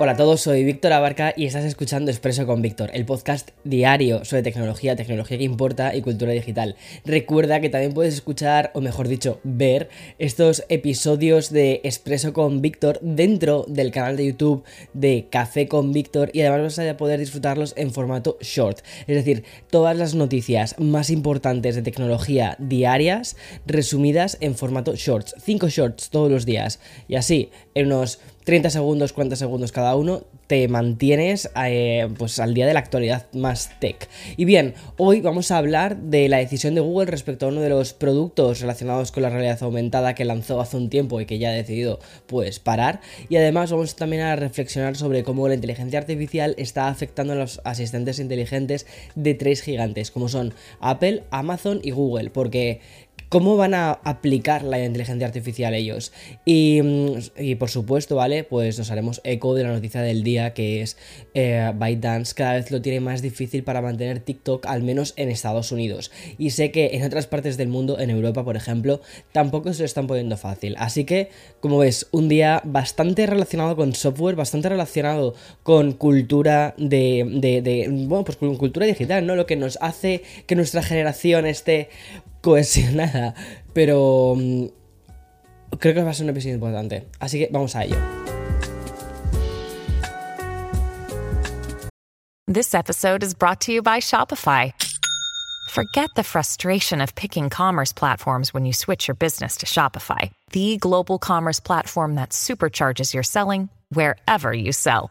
Hola a todos, soy Víctor Abarca y estás escuchando Expreso con Víctor, el podcast diario sobre tecnología, tecnología que importa y cultura digital. Recuerda que también puedes escuchar, o mejor dicho, ver estos episodios de Expreso con Víctor dentro del canal de YouTube de Café con Víctor y además vas a poder disfrutarlos en formato short. Es decir, todas las noticias más importantes de tecnología diarias resumidas en formato shorts. 5 shorts todos los días. Y así, en unos 30 segundos, 40 segundos cada uno, te mantienes eh, pues al día de la actualidad más tech. Y bien, hoy vamos a hablar de la decisión de Google respecto a uno de los productos relacionados con la realidad aumentada que lanzó hace un tiempo y que ya ha decidido pues parar. Y además vamos también a reflexionar sobre cómo la inteligencia artificial está afectando a los asistentes inteligentes de tres gigantes, como son Apple, Amazon y Google, porque cómo van a aplicar la inteligencia artificial ellos. Mm, y, por supuesto, ¿vale? Pues nos haremos eco de la noticia del día que es eh, ByteDance cada vez lo tiene más difícil para mantener TikTok, al menos en Estados Unidos. Y sé que en otras partes del mundo, en Europa por ejemplo, tampoco se lo están poniendo fácil. Así que, como ves, un día bastante relacionado con software, bastante relacionado con cultura de bueno, pues con cultura digital, ¿no? Lo que nos hace que nuestra generación esté cohesionada, pero mm, creo que va a ser un episodio importante. Así que vamos a ello. This episode is brought to you by Shopify. Forget the frustration of picking commerce platforms when you switch your business to Shopify, the global commerce platform that supercharges your selling wherever you sell.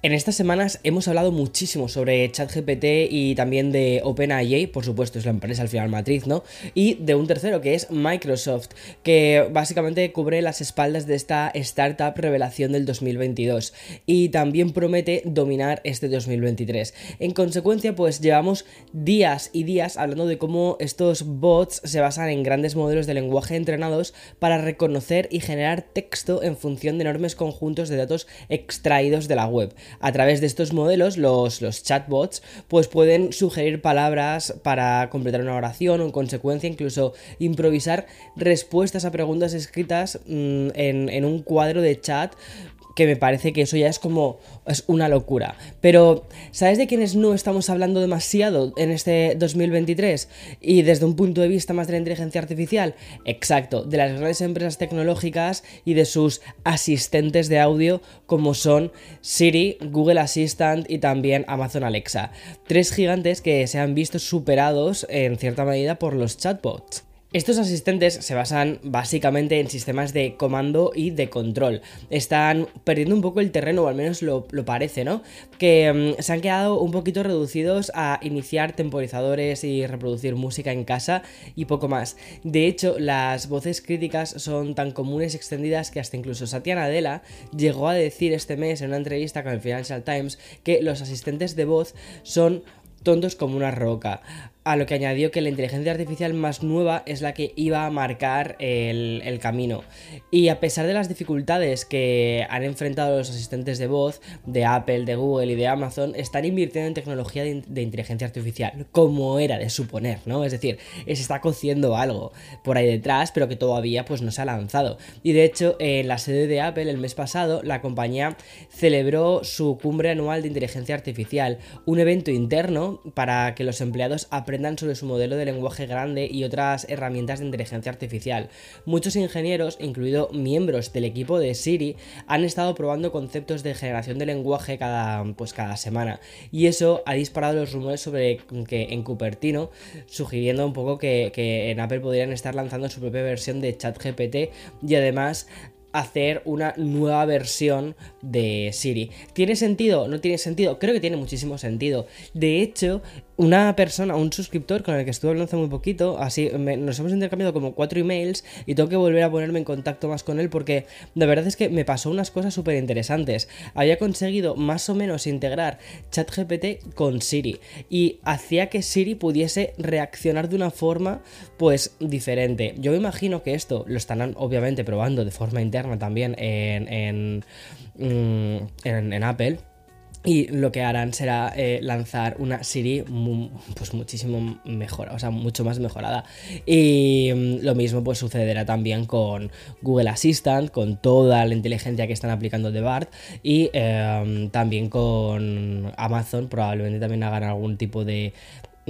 En estas semanas hemos hablado muchísimo sobre ChatGPT y también de OpenAI, por supuesto es la empresa al final matriz, ¿no? Y de un tercero que es Microsoft, que básicamente cubre las espaldas de esta startup revelación del 2022 y también promete dominar este 2023. En consecuencia, pues llevamos días y días hablando de cómo estos bots se basan en grandes modelos de lenguaje entrenados para reconocer y generar texto en función de enormes conjuntos de datos extraídos de la web a través de estos modelos, los, los chatbots, pues pueden sugerir palabras para completar una oración o en consecuencia incluso improvisar respuestas a preguntas escritas mm, en, en un cuadro de chat que me parece que eso ya es como es una locura. Pero ¿sabes de quiénes no estamos hablando demasiado en este 2023? Y desde un punto de vista más de la inteligencia artificial, exacto, de las grandes empresas tecnológicas y de sus asistentes de audio como son Siri, Google Assistant y también Amazon Alexa. Tres gigantes que se han visto superados en cierta medida por los chatbots. Estos asistentes se basan básicamente en sistemas de comando y de control. Están perdiendo un poco el terreno, o al menos lo, parece, ¿no? Que mm, se han quedado un poquito reducidos a iniciar temporizadores y reproducir música en casa y poco más. De hecho, las voces críticas son tan comunes y extendidas que hasta incluso Satya Nadella llegó a decir este mes en una entrevista con el Financial Times que los asistentes de voz son tontos como una roca a lo que añadió que la inteligencia artificial más nueva es la que iba a marcar el, camino. Y a pesar de las dificultades que han enfrentado los asistentes de voz de Apple, de Google y de Amazon, están invirtiendo en tecnología de, inteligencia artificial, como era de suponer, ¿no? Es decir, se está cociendo algo por ahí detrás, pero que todavía pues no se ha lanzado. Y de hecho, en la sede de Apple el mes pasado, la compañía celebró su cumbre anual de inteligencia artificial, un evento interno para que los empleados aprendan sobre su modelo de lenguaje grande y otras herramientas de inteligencia artificial. Muchos ingenieros, incluido miembros del equipo de Siri, han estado probando conceptos de generación de lenguaje cada, pues, cada semana. Y eso ha disparado los rumores sobre que en Cupertino, sugiriendo un poco que, que en Apple podrían estar lanzando su propia versión de ChatGPT y además hacer una nueva versión de Siri. ¿Tiene sentido? ¿No tiene sentido? Creo que tiene muchísimo sentido. De hecho, una persona, un suscriptor con el que estuve hablando hace muy poquito, así nos hemos intercambiado como cuatro emails y tengo que volver a ponerme en contacto más con él porque de verdad es que me pasó unas cosas súper interesantes. Había conseguido más o menos integrar ChatGPT con Siri y hacía que Siri pudiese reaccionar de una forma pues diferente. Yo me imagino que esto lo estarán obviamente probando de forma interna también en, en, mm, en Apple y lo que harán será eh, lanzar una Siri pues muchísimo mejor, o sea, mucho más mejorada. Y mm, lo mismo pues sucederá también con Google Assistant, con toda la inteligencia que están aplicando de BART y em, también con Amazon probablemente también hagan algún tipo de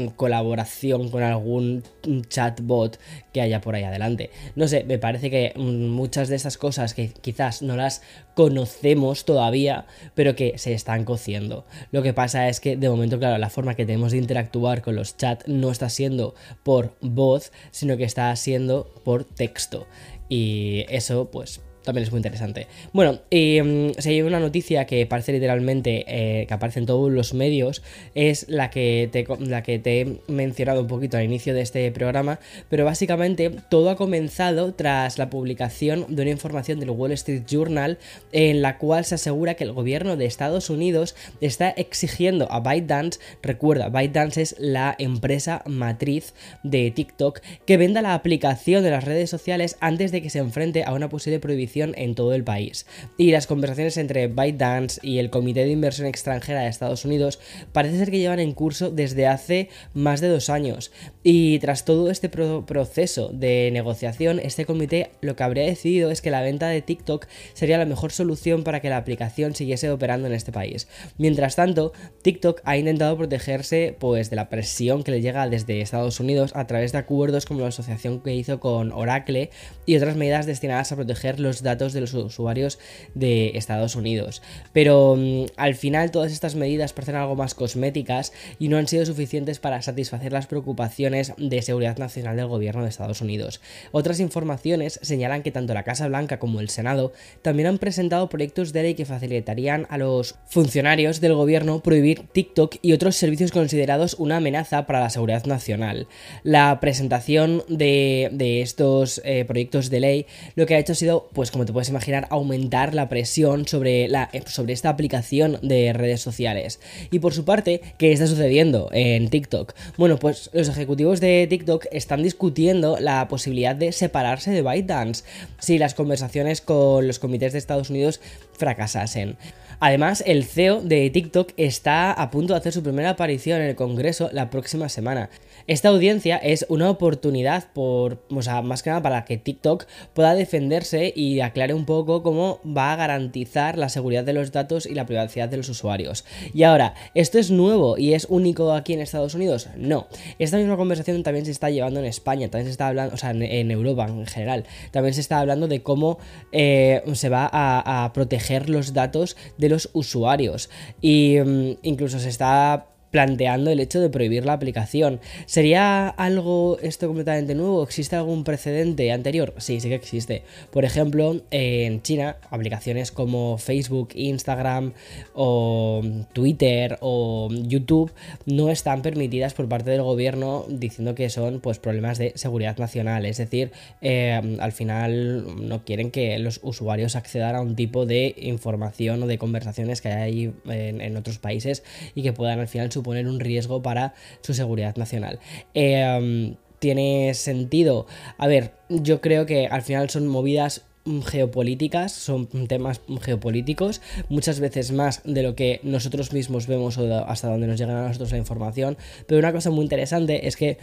colaboración con algún chatbot que haya por ahí adelante. No sé, me parece que mm, muchas de esas cosas que quizás no las conocemos todavía, pero que se están cociendo. Lo que pasa es que de momento, claro, la forma que tenemos de interactuar con los chats no está siendo por voz, sino que está siendo por texto. Y eso, pues, también es muy interesante. Bueno, mm, si una noticia que parece literalmente eh, que aparece en todos los medios, es la que, te, la que te he mencionado un poquito al inicio de este programa, pero básicamente todo ha comenzado tras la publicación de una información del Wall Street Journal en la cual se asegura que el gobierno de Estados Unidos está exigiendo a ByteDance, recuerda, ByteDance es la empresa matriz de TikTok, que venda la aplicación de las redes sociales antes de que se enfrente a una posible prohibición en todo el país. Y las conversaciones entre ByteDance y el Comité de Inversión Extranjera de Estados Unidos parece ser que llevan en curso desde hace más de dos años. Y tras todo este proceso de negociación, este comité lo que habría decidido es que la venta de TikTok sería la mejor solución para que la aplicación siguiese operando en este país. Mientras tanto, TikTok ha intentado protegerse pues de la presión que le llega desde Estados Unidos a través de acuerdos como la asociación que hizo con Oracle y otras medidas destinadas a proteger los datos de los usuarios de Estados Unidos. Pero mm, al final todas estas medidas parecen algo más cosméticas y no han sido suficientes para satisfacer las preocupaciones de seguridad nacional del gobierno de Estados Unidos. Otras informaciones señalan que tanto la Casa Blanca como el Senado también han presentado proyectos de ley que facilitarían a los funcionarios del gobierno prohibir TikTok y otros servicios considerados una amenaza para la seguridad nacional. La presentación de, estos eh, proyectos de ley lo que ha hecho ha sido pues como te puedes imaginar, aumentar la presión sobre, la, eh, sobre esta aplicación de redes sociales. Y por su parte, ¿qué está sucediendo en TikTok? Bueno, pues los ejecutivos de TikTok están discutiendo la posibilidad de separarse de ByteDance si las conversaciones con los comités de Estados Unidos fracasasen. Además, el CEO de TikTok está a punto de hacer su primera aparición en el Congreso la próxima semana. Esta audiencia es una oportunidad por, o sea, más que nada para que TikTok pueda defenderse y aclare un poco cómo va a garantizar la seguridad de los datos y la privacidad de los usuarios. Y ahora, ¿esto es nuevo y es único aquí en Estados Unidos? No. Esta misma conversación también se está llevando en España, también se está hablando, o sea, en, Europa en general, también se está hablando de cómo eh, se va a, proteger los datos de los usuarios. Y mm, incluso se está planteando el hecho de prohibir la aplicación. ¿Sería algo esto completamente nuevo? ¿Existe algún precedente anterior? Sí, sí que existe. Por ejemplo, en China, aplicaciones como Facebook, Instagram o Twitter o YouTube no están permitidas por parte del gobierno diciendo que son pues problemas de seguridad nacional. Es decir, eh, al final no quieren que los usuarios accedan a un tipo de información o de conversaciones que hay en, en otros países y que puedan al final suponer un riesgo para su seguridad nacional. Em, tiene sentido. A ver, yo creo que al final son movidas geopolíticas, son temas geopolíticos, muchas veces más de lo que nosotros mismos vemos o hasta donde nos llega a nosotros la información. Pero una cosa muy interesante es que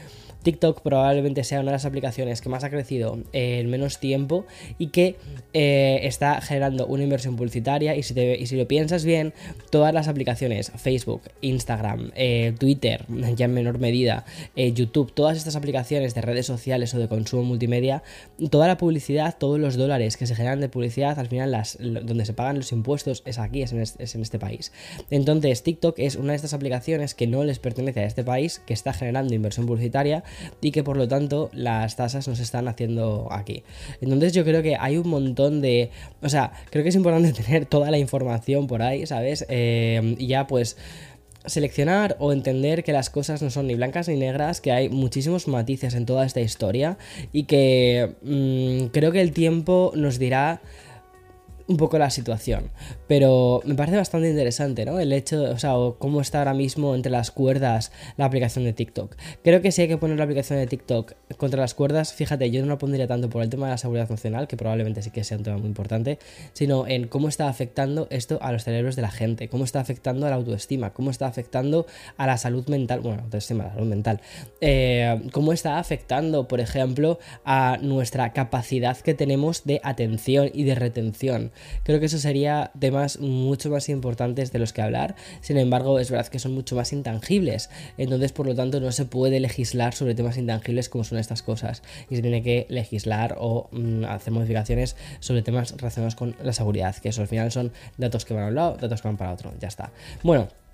TikTok probablemente sea una de las aplicaciones que más ha crecido en menos tiempo y que eh, está generando una inversión publicitaria. Y si, y si, lo piensas bien, todas las aplicaciones, Facebook, Instagram, eh, Twitter, ya en menor medida, eh, YouTube, todas estas aplicaciones de redes sociales o de consumo multimedia, toda la publicidad, todos los dólares dólares que se generan de publicidad, al final las, donde se pagan los impuestos es aquí, es en, este, país. Entonces, TikTok es una de estas aplicaciones que no les pertenece a este país, que está generando inversión publicitaria y que por lo tanto las tasas no se están haciendo aquí. Entonces yo creo que hay un montón de... O sea, creo que es importante tener toda la información por ahí, ¿sabes? Eh, y ya pues seleccionar o entender que las cosas no son ni blancas ni negras, que hay muchísimos matices en toda esta historia y que mm, creo que el tiempo nos dirá un poco la situación. Pero me parece bastante interesante, ¿no? El hecho, o sea, cómo está ahora mismo entre las cuerdas la aplicación de TikTok. Creo que si hay que poner la aplicación de TikTok contra las cuerdas, fíjate, yo no la pondría tanto por el tema de la seguridad nacional, que probablemente sí que sea un tema muy importante, sino en cómo está afectando esto a los cerebros de la gente, cómo está afectando a la autoestima, cómo está afectando a la salud mental, bueno, autoestima, la salud mental, eh, cómo está afectando, por ejemplo, a nuestra capacidad que tenemos de atención y de retención creo que eso sería temas mucho más importantes de los que hablar. Sin embargo, es verdad que son mucho más intangibles. Entonces, por lo tanto, no se puede legislar sobre temas intangibles como son estas cosas. Y se tiene que legislar o mm, hacer modificaciones sobre temas relacionados con la seguridad, que eso al final son datos que van a un lado, datos que van para otro. Ya está. Bueno.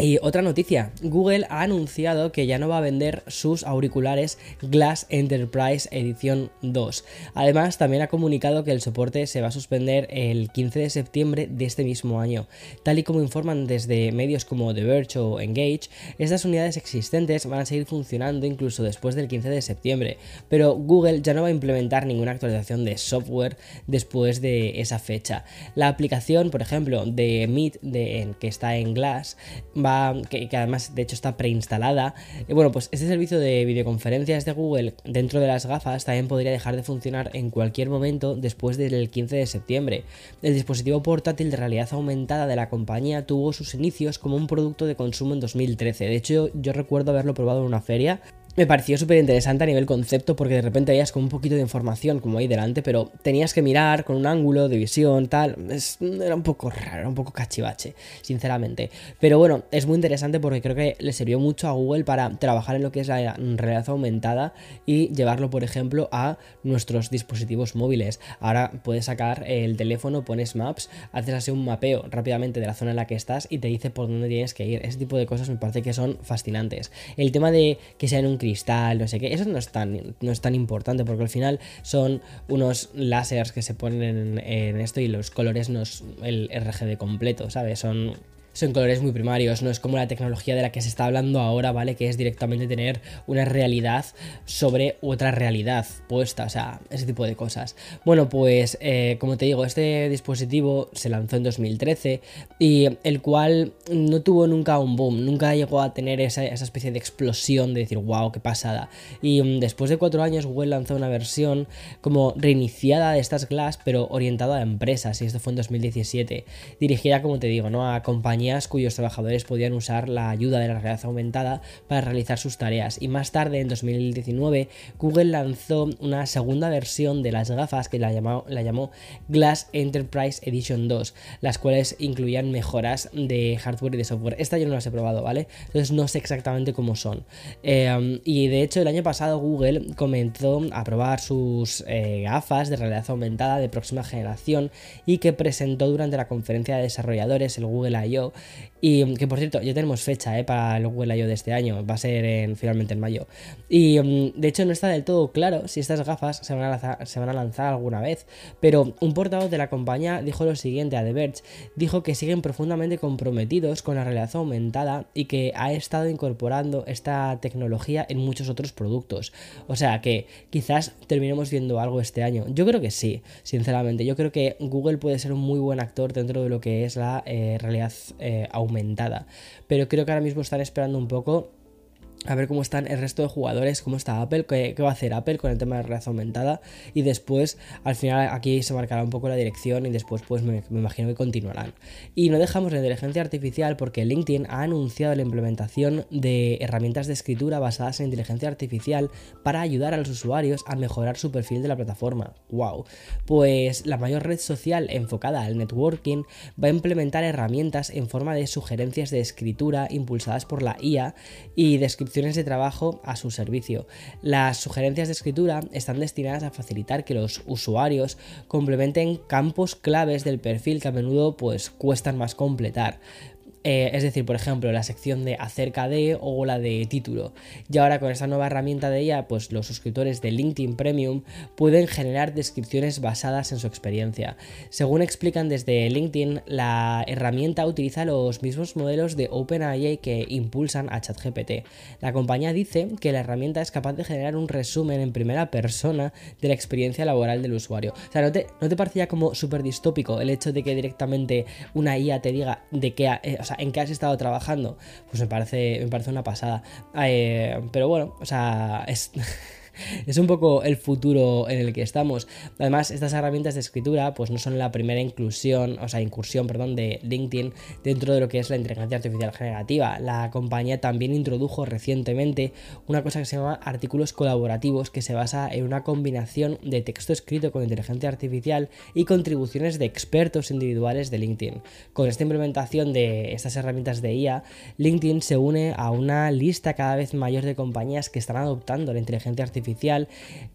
Y otra noticia, Google ha anunciado que ya no va a vender sus auriculares Glass Enterprise Edición 2. Además, también ha comunicado que el soporte se va a suspender el 15 de septiembre de este mismo año. Tal y como informan desde medios como The Verge o Engage, estas unidades existentes van a seguir funcionando incluso después del 15 de septiembre, pero Google ya no va a implementar ninguna actualización de software después de esa fecha. La aplicación, por ejemplo, de Meet de, que está en Glass, va, que, además de hecho está preinstalada. Y bueno, pues este servicio de videoconferencias de Google dentro de las gafas también podría dejar de funcionar en cualquier momento después del 15 de septiembre. El dispositivo portátil de realidad aumentada de la compañía tuvo sus inicios como un producto de consumo en 2013. De hecho, yo recuerdo haberlo probado en una feria me pareció súper interesante a nivel concepto porque de repente veías como un poquito de información como ahí delante, pero tenías que mirar con un ángulo de visión, tal. era un poco raro, era un poco cachivache, sinceramente. Pero bueno, es muy interesante porque creo que le sirvió mucho a Google para trabajar en lo que es la realidad aumentada y llevarlo, por ejemplo, a nuestros dispositivos móviles. Ahora puedes sacar el teléfono, pones Maps, haces así un mapeo rápidamente de la zona en la que estás y te dice por dónde tienes que ir. Ese tipo de cosas me parece que son fascinantes. El tema de que sea en un cristal, no sé qué, eso no es tan, no es tan importante porque al final son unos láseres que se ponen en, esto y los colores no es el RGB completo, ¿sabes? Son son colores muy primarios, no es como la tecnología de la que se está hablando ahora, ¿vale? Que es directamente tener una realidad sobre otra realidad puesta, o sea, ese tipo de cosas. Bueno, pues eh, como te digo, este dispositivo se lanzó en 2013 y el cual no tuvo nunca un boom, nunca llegó a tener esa, especie de explosión de decir, wow, qué pasada. Y mm, después de cuatro años, Google lanzó una versión como reiniciada de estas Glass, pero orientada a empresas, y esto fue en 2017, dirigida, como te digo, ¿no? A compañías cuyos trabajadores podían usar la ayuda de la realidad aumentada para realizar sus tareas. Y más tarde, en 2019, Google lanzó una segunda versión de las gafas que la llamó, la llamó Glass Enterprise Edition 2, las cuales incluían mejoras de hardware y de software. Esta yo no las he probado, ¿vale? Entonces no sé exactamente cómo son. Eh, y de hecho, el año pasado Google comenzó a probar sus eh, gafas de realidad aumentada de próxima generación y que presentó durante la conferencia de desarrolladores, el Google I.O., y mm, que por cierto, ya tenemos fecha ¿eh? para el Google I.O. de este año, va a ser en, finalmente en mayo. Y mm, de hecho no está del todo claro si estas gafas se van, a lanzar, se van a lanzar alguna vez, pero un portavoz de la compañía dijo lo siguiente a The Verge, dijo que siguen profundamente comprometidos con la realidad aumentada y que ha estado incorporando esta tecnología en muchos otros productos. O sea que quizás terminemos viendo algo este año. Yo creo que sí, sinceramente. Yo creo que Google puede ser un muy buen actor dentro de lo que es la eh, realidad eh, aumentada. Pero creo que ahora mismo están esperando un poco a ver cómo están el resto de jugadores, cómo está Apple, qué, va a hacer Apple con el tema de realidad aumentada y después al final aquí se marcará un poco la dirección y después pues me, imagino que continuarán. Y no dejamos la inteligencia artificial porque LinkedIn ha anunciado la implementación de herramientas de escritura basadas en inteligencia artificial para ayudar a los usuarios a mejorar su perfil de la plataforma. ¡Wow! Pues la mayor red social enfocada al networking va a implementar herramientas en forma de sugerencias de escritura impulsadas por la IA y descripción de trabajo a su servicio. Las sugerencias de escritura están destinadas a facilitar que los usuarios complementen campos claves del perfil que a menudo pues cuestan más completar. Eh, es decir, por ejemplo, la sección de acerca de o la de título. Y ahora con esta nueva herramienta de ella, pues los suscriptores de LinkedIn Premium pueden generar descripciones basadas en su experiencia. Según explican desde LinkedIn, la herramienta utiliza los mismos modelos de OpenAI que impulsan a ChatGPT. La compañía dice que la herramienta es capaz de generar un resumen en primera persona de la experiencia laboral del usuario. O sea, ¿no te, no te parecía como súper distópico el hecho de que directamente una IA te diga de qué... Eh, en qué has estado trabajando, pues me parece, me parece una pasada. Eh, pero bueno, o sea, es... es un poco el futuro en el que estamos. Además, estas herramientas de escritura pues no son la primera inclusión, o sea, incursión, perdón, de LinkedIn dentro de lo que es la inteligencia artificial generativa. La compañía también introdujo recientemente una cosa que se llama artículos colaborativos que se basa en una combinación de texto escrito con inteligencia artificial y contribuciones de expertos individuales de LinkedIn. Con esta implementación de estas herramientas de IA, LinkedIn se une a una lista cada vez mayor de compañías que están adoptando la inteligencia artificial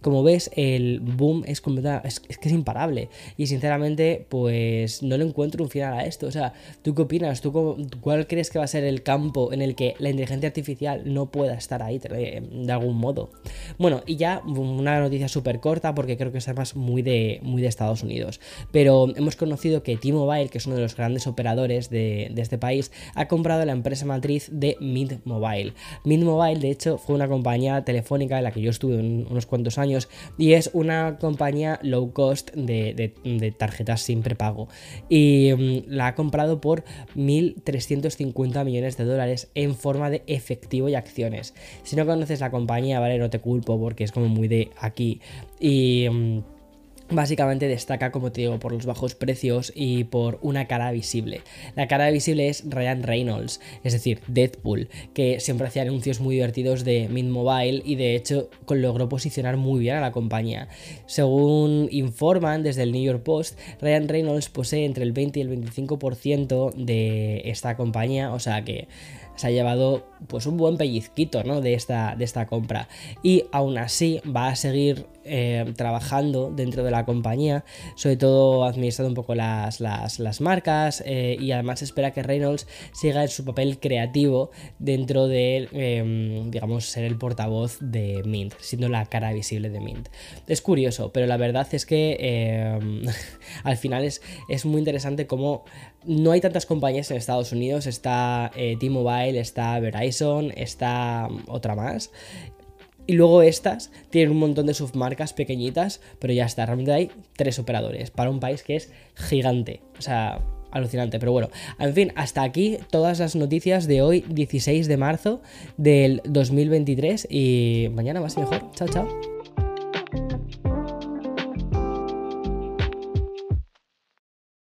como ves, el boom es, es imparable. Y sinceramente, pues no le encuentro un final a esto. O sea, ¿tú qué opinas? ¿Tú cuál crees que va a ser el campo en el que la inteligencia artificial no pueda estar ahí de, algún modo? Bueno, y ya una noticia súper corta porque creo que es además muy de, muy de Estados Unidos. Pero hemos conocido que T-Mobile, que es uno de los grandes operadores de, de este país, ha comprado la empresa matriz de Mint Mobile. Mint Mobile, de hecho, fue una compañía telefónica en la que yo estuve unos cuantos años y es una compañía low cost de, tarjetas sin prepago y mm, la ha comprado por 1.350 millones de dólares en forma de efectivo y acciones. Si no conoces la compañía, vale, no te culpo porque es como muy de aquí y... Mm, Básicamente destaca, como te digo, por los bajos precios y por una cara visible. La cara visible es Ryan Reynolds, es decir, Deadpool, que siempre hacía anuncios muy divertidos de Mint Mobile y de hecho logró posicionar muy bien a la compañía. Según informan desde el New York Post, Ryan Reynolds posee entre el 20 y el 25% de esta compañía, o sea que se ha llevado pues un buen pellizquito ¿no? de, esta, de esta compra y aún así va a seguir eh, trabajando dentro de la compañía, sobre todo administrando un poco las, las, marcas eh, y además espera que Reynolds siga en su papel creativo dentro de, em, digamos, ser el portavoz de Mint, siendo la cara visible de Mint. Es curioso, pero la verdad es que em, al final es, es muy interesante cómo no hay tantas compañías en Estados Unidos, está eh, Está Verizon, está mm, otra más, y luego estas tienen un montón de submarcas pequeñitas, pero ya está, realmente hay tres operadores para un país que es gigante. O sea, alucinante, pero bueno, en fin, hasta aquí todas las noticias de hoy, 16 de marzo del 2023 y mañana más y mejor. Chao, chao.